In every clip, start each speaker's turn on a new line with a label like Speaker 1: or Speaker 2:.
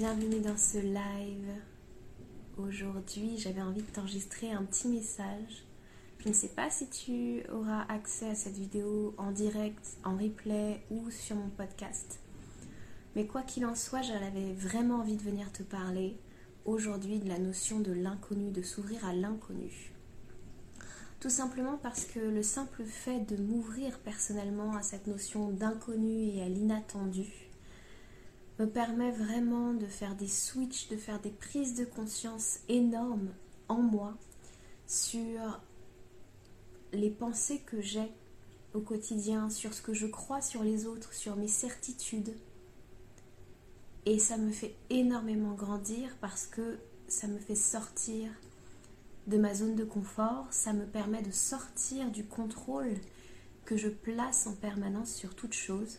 Speaker 1: Bienvenue dans ce live. Aujourd'hui, j'avais envie de t'enregistrer un petit message. Je ne sais pas si tu auras accès à cette vidéo en direct, en replay ou sur mon podcast. Mais quoi qu'il en soit, j'avais vraiment envie de venir te parler aujourd'hui de la notion de l'inconnu, de s'ouvrir à l'inconnu. Tout simplement parce que le simple fait de m'ouvrir personnellement à cette notion d'inconnu et à l'inattendu me permet vraiment de faire des switches, de faire des prises de conscience énormes en moi sur les pensées que j'ai au quotidien, sur ce que je crois sur les autres, sur mes certitudes. Et ça me fait énormément grandir parce que ça me fait sortir de ma zone de confort, ça me permet de sortir du contrôle que je place en permanence sur toute chose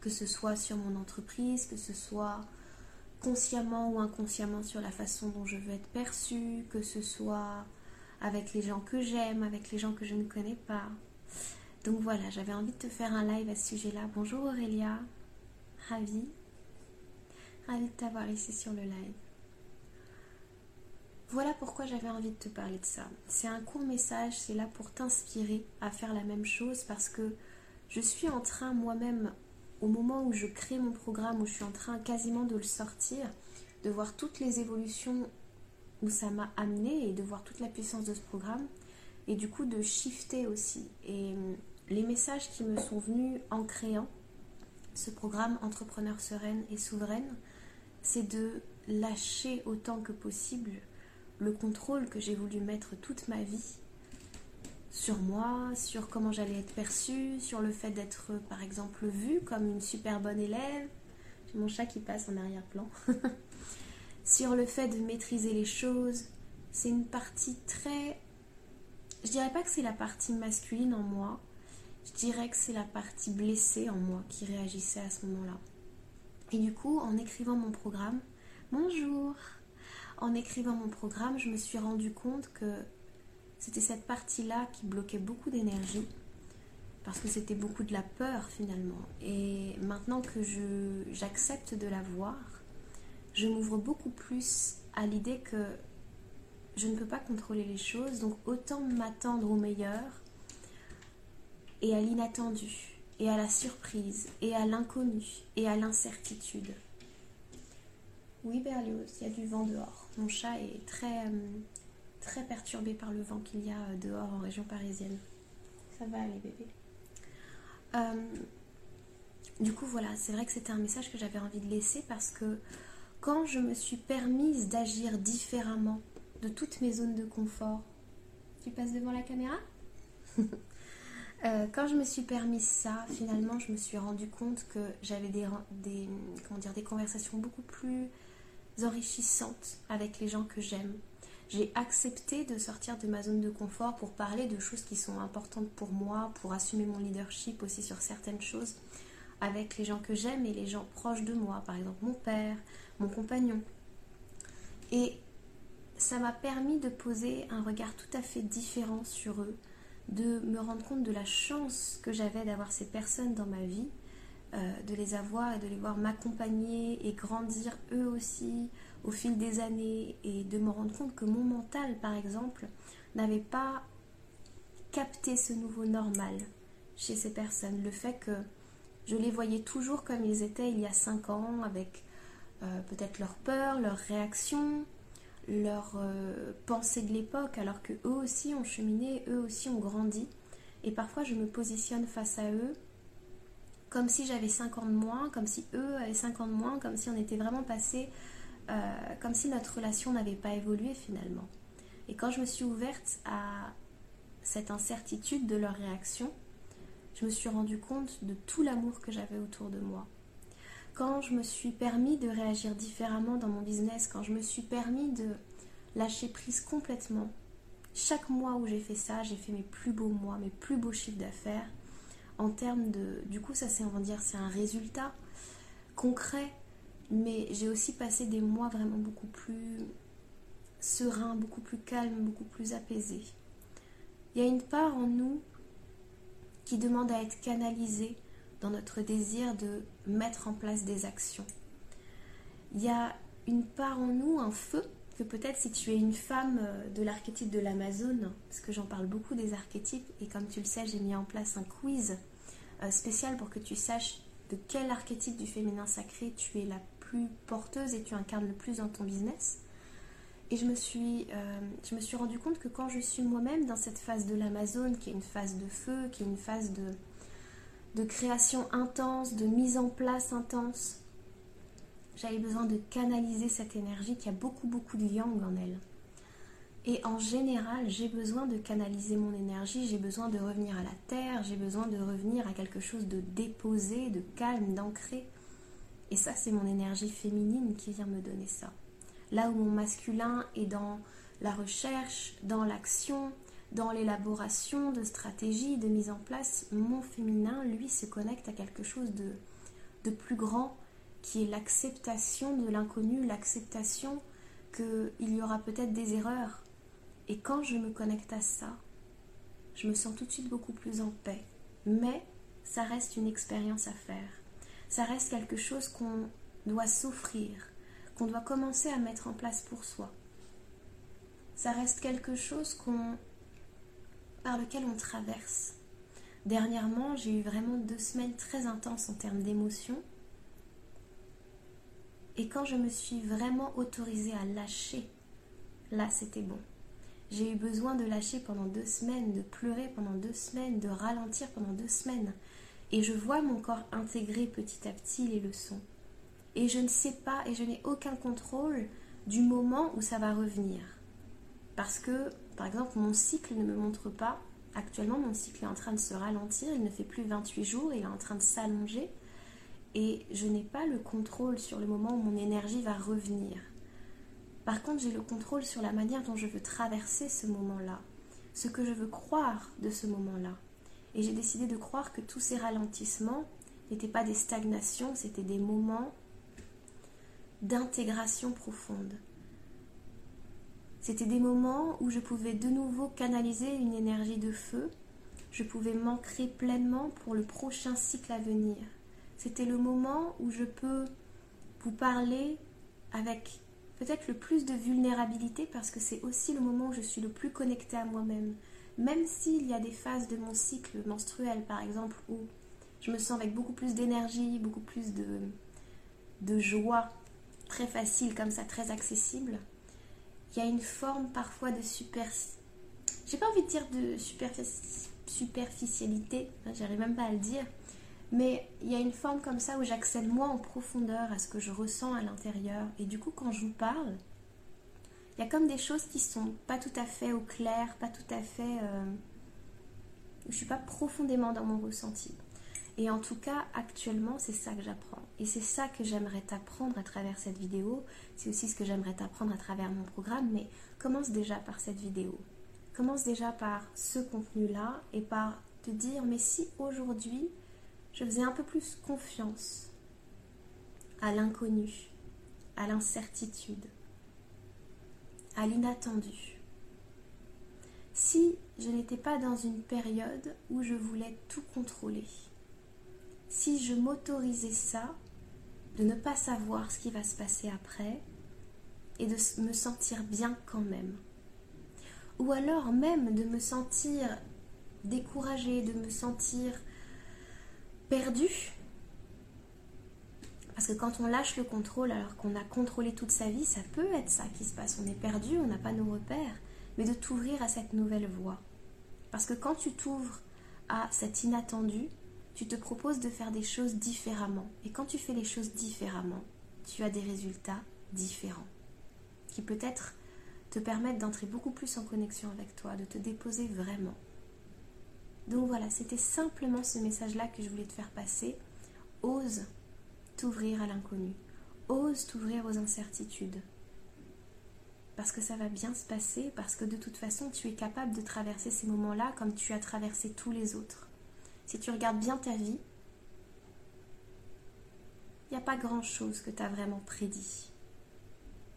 Speaker 1: que ce soit sur mon entreprise, que ce soit consciemment ou inconsciemment sur la façon dont je veux être perçue, que ce soit avec les gens que j'aime, avec les gens que je ne connais pas. Donc voilà, j'avais envie de te faire un live à ce sujet-là. Bonjour Aurélia, ravie, ravie de t'avoir ici sur le live. Voilà pourquoi j'avais envie de te parler de ça. C'est un court message, c'est là pour t'inspirer à faire la même chose parce que je suis en train moi-même au moment où je crée mon programme, où je suis en train quasiment de le sortir, de voir toutes les évolutions où ça m'a amené et de voir toute la puissance de ce programme et du coup de shifter aussi. Et hum, les messages qui me sont venus en créant ce programme Entrepreneur sereine et souveraine, c'est de lâcher autant que possible le contrôle que j'ai voulu mettre toute ma vie sur moi, sur comment j'allais être perçue, sur le fait d'être par exemple vue comme une super bonne élève. J'ai mon chat qui passe en arrière-plan. sur le fait de maîtriser les choses. C'est une partie très... Je dirais pas que c'est la partie masculine en moi. Je dirais que c'est la partie blessée en moi qui réagissait à ce moment-là. Et du coup, en écrivant mon programme, bonjour, en écrivant mon programme, je me suis rendu compte que c'était cette partie-là qui bloquait beaucoup d'énergie parce que c'était beaucoup de la peur finalement. Et maintenant que j'accepte de la voir, je m'ouvre beaucoup plus à l'idée que je ne peux pas contrôler les choses, donc autant m'attendre au meilleur et à l'inattendu, et à la surprise, et à l'inconnu, et à l'incertitude. Oui, Berlioz, il y a du vent dehors. Mon chat est très, euh, très perturbée par le vent qu'il y a euh, dehors en région parisienne. Ça va aller bébé. Euh, du coup voilà, c'est vrai que c'était un message que j'avais envie de laisser parce que quand je me suis permise d'agir différemment de toutes mes zones de confort, tu passes devant la caméra euh, Quand je me suis permise ça, finalement, je me suis rendu compte que j'avais des, conversations beaucoup plus enrichissantes avec les gens que j'aime, j'ai accepté de sortir de ma zone de confort pour parler de choses qui sont importantes pour moi, pour assumer mon leadership aussi sur certaines choses avec les gens que j'aime et les gens proches de moi, par exemple mon père, mon compagnon. Et ça m'a permis de poser un regard tout à fait différent sur eux, de me rendre compte de la chance que j'avais d'avoir ces personnes dans ma vie, de les avoir et de les voir m'accompagner et grandir eux aussi, au fil des années et de me rendre compte que mon mental, par exemple, n'avait pas capté ce nouveau normal chez ces personnes. Le fait que je les voyais toujours comme ils étaient il y a 5 ans, avec euh, peut-être leur peur, leurs réactions, leurs euh, pensées de l'époque, alors que eux aussi ont cheminé, eux aussi ont grandi. Et parfois je me positionne face à eux comme si j'avais 5 ans de moins, comme si eux avaient 5 ans de moins, comme si on était vraiment passé euh, comme si notre relation n'avait pas évolué finalement. Et quand je me suis ouverte à cette incertitude de leur réaction, je me suis rendu compte de tout l'amour que j'avais autour de moi. Quand je me suis permis de réagir différemment dans mon business, quand je me suis permis de lâcher prise complètement, chaque mois où j'ai fait ça, j'ai fait mes plus beaux mois, mes plus beaux chiffres d'affaires. En termes de. Du coup, ça, c'est, on va dire, c'est un résultat concret mais j'ai aussi passé des mois vraiment beaucoup plus sereins, beaucoup plus calmes, beaucoup plus apaisés. Il y a une part en nous qui demande à être canalisée dans notre désir de mettre en place des actions. Il y a une part en nous, un feu, que peut-être si tu es une femme euh, de l'archétype de l'Amazone, parce que j'en parle beaucoup des archétypes, et comme tu le sais, j'ai mis en place un quiz euh, spécial pour que tu saches de quel archétype du féminin sacré tu es la plus porteuse et tu incarnes le plus dans ton business. Et je me suis, euh, je me suis rendu compte que quand je suis moi-même dans cette phase de l'Amazone, qui est une phase de feu, qui est une phase de, de création intense, de mise en place intense, j'avais besoin de canaliser cette énergie qui a beaucoup beaucoup de yang en elle. Et en général, j'ai besoin de canaliser mon énergie, j'ai besoin de revenir à la terre, j'ai besoin de revenir à quelque chose de déposé, de calme, d'ancré. Et ça, c'est mon énergie féminine qui vient me donner ça. Là où mon masculin est dans la recherche, dans l'action, dans l'élaboration de stratégies, de mise en place, mon féminin, lui, se connecte à quelque chose de, de plus grand, qui est l'acceptation de l'inconnu, l'acceptation qu'il y aura peut-être des erreurs. Et quand je me connecte à ça, je me sens tout de suite beaucoup plus en paix. Mais ça reste une expérience à faire. Ça reste quelque chose qu'on doit s'offrir, qu'on doit commencer à mettre en place pour soi. Ça reste quelque chose qu'on par lequel on traverse. Dernièrement, j'ai eu vraiment deux semaines très intenses en termes d'émotions. Et quand je me suis vraiment autorisée à lâcher, là c'était bon. J'ai eu besoin de lâcher pendant deux semaines, de pleurer pendant deux semaines, de ralentir pendant deux semaines. Et je vois mon corps intégrer petit à petit les leçons et je ne sais pas et je n'ai aucun contrôle du moment où ça va revenir. Parce que, par exemple, mon cycle ne me montre pas, actuellement mon cycle est en train de se ralentir, il ne fait plus 28 jours, il est en train de s'allonger, et je n'ai pas le contrôle sur le moment où mon énergie va revenir. Par contre, j'ai le contrôle sur la manière dont je veux traverser ce moment-là, ce que je veux croire de ce moment-là. Et j'ai décidé de croire que tous ces ralentissements n'étaient pas des stagnations, c'était des moments d'intégration profonde. C'était des moments où je pouvais de nouveau canaliser une énergie de feu, je pouvais m'ancrer pleinement pour le prochain cycle à venir. C'était le moment où je peux vous parler avec peut-être le plus de vulnérabilité parce que c'est aussi le moment où je suis le plus connectée à moi-même. Même s'il y a des phases de mon cycle menstruel, par exemple, où je me sens avec beaucoup plus d'énergie, beaucoup plus de, joie, très facile comme ça, très accessible, il y a une forme parfois de super... J'ai pas envie de dire de superficialité, j'arrive même pas à le dire, mais il y a une forme comme ça où j'accède moi en profondeur à ce que je ressens à l'intérieur. Et du coup, quand je vous parle, il y a comme des choses qui sont pas tout à fait au clair, pas tout à fait... Euh, je suis pas profondément dans mon ressenti. Et en tout cas, actuellement, c'est ça que j'apprends. Et c'est ça que j'aimerais t'apprendre à travers cette vidéo. C'est aussi ce que j'aimerais t'apprendre à travers mon programme. Mais commence déjà par cette vidéo. Commence déjà par ce contenu-là et par te dire, mais si aujourd'hui, je faisais un peu plus confiance à l'inconnu, à l'incertitude, à l'inattendu. Si je n'étais pas dans une période où je voulais tout contrôler, si je m'autorisais ça, de ne pas savoir ce qui va se passer après et de me sentir bien quand même. Ou alors même de me sentir découragée, de me sentir perdue. Parce que quand on lâche le contrôle alors qu'on a contrôlé toute sa vie, ça peut être ça qui se passe. On est perdu, on n'a pas nos repères, mais de t'ouvrir à cette nouvelle voie. Parce que quand tu t'ouvres à cet inattendu, tu te proposes de faire des choses différemment. Et quand tu fais les choses différemment, tu as des résultats différents qui peut-être te permettent d'entrer beaucoup plus en connexion avec toi, de te déposer vraiment. Donc voilà, c'était simplement ce message-là que je voulais te faire passer. Ose t'ouvrir à l'inconnu. Ose t'ouvrir aux incertitudes. Parce que ça va bien se passer, parce que de toute façon, tu es capable de traverser ces moments-là comme tu as traversé tous les autres si tu regardes bien ta vie, il n'y a pas grand-chose que tu as vraiment prédit.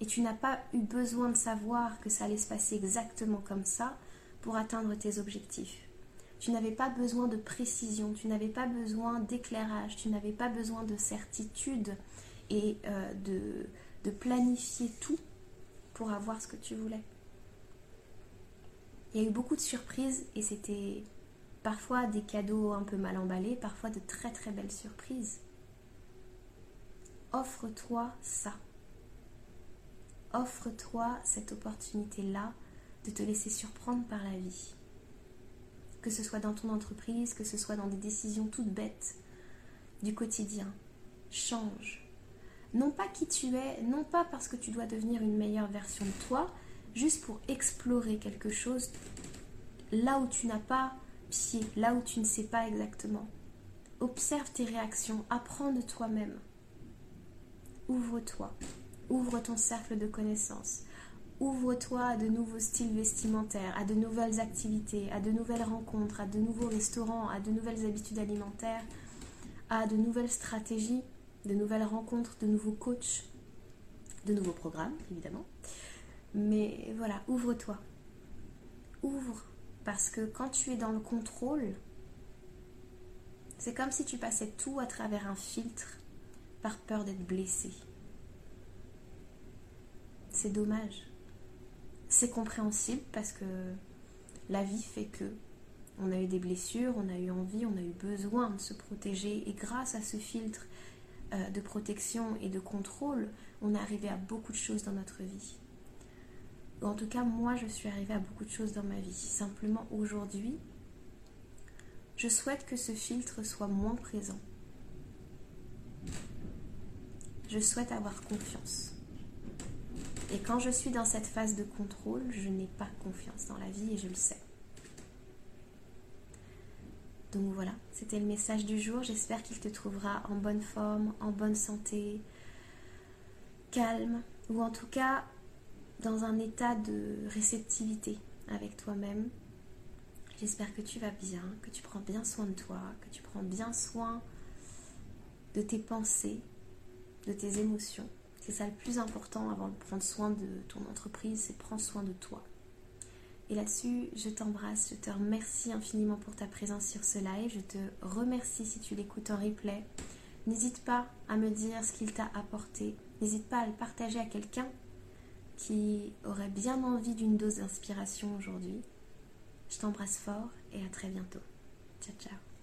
Speaker 1: Et tu n'as pas eu besoin de savoir que ça allait se passer exactement comme ça pour atteindre tes objectifs. Tu n'avais pas besoin de précision, tu n'avais pas besoin d'éclairage, tu n'avais pas besoin de certitude et euh, de, de planifier tout pour avoir ce que tu voulais. Il y a eu beaucoup de surprises et c'était parfois des cadeaux un peu mal emballés, parfois de très très belles surprises. Offre-toi ça. Offre-toi cette opportunité-là de te laisser surprendre par la vie. Que ce soit dans ton entreprise, que ce soit dans des décisions toutes bêtes du quotidien. Change. Non pas qui tu es, non pas parce que tu dois devenir une meilleure version de toi, juste pour explorer quelque chose là où tu n'as pas pied, là où tu ne sais pas exactement. Observe tes réactions, apprends de toi-même. Ouvre-toi, ouvre ton cercle de connaissances, ouvre-toi à de nouveaux styles vestimentaires, à de nouvelles activités, à de nouvelles rencontres, à de nouveaux restaurants, à de nouvelles habitudes alimentaires, à de nouvelles stratégies, de nouvelles rencontres, de nouveaux coachs, de nouveaux programmes, évidemment. Mais voilà, ouvre-toi. Ouvre. Parce que quand tu es dans le contrôle, c'est comme si tu passais tout à travers un filtre par peur d'être blessé. C'est dommage. C'est compréhensible parce que la vie fait que on a eu des blessures, on a eu envie, on a eu besoin de se protéger et grâce à ce filtre euh, de protection et de contrôle, on est arrivé à beaucoup de choses dans notre vie en tout cas, moi, je suis arrivée à beaucoup de choses dans ma vie. Simplement, aujourd'hui, je souhaite que ce filtre soit moins présent. Je souhaite avoir confiance. Et quand je suis dans cette phase de contrôle, je n'ai pas confiance dans la vie et je le sais. Donc voilà, c'était le message du jour. J'espère qu'il te trouvera en bonne forme, en bonne santé, calme, ou en tout cas dans un état de réceptivité avec toi-même. J'espère que tu vas bien, que tu prends bien soin de toi, que tu prends bien soin de tes pensées, de tes émotions. C'est ça le plus important avant de prendre soin de ton entreprise, c'est prendre soin de toi. Et là-dessus, je t'embrasse, je te remercie infiniment pour ta présence sur ce live, je te remercie si tu l'écoutes en replay. N'hésite pas à me dire ce qu'il t'a apporté, n'hésite pas à le partager à quelqu'un qui aurait bien envie d'une dose d'inspiration aujourd'hui. Je t'embrasse fort et à très bientôt. Ciao ciao.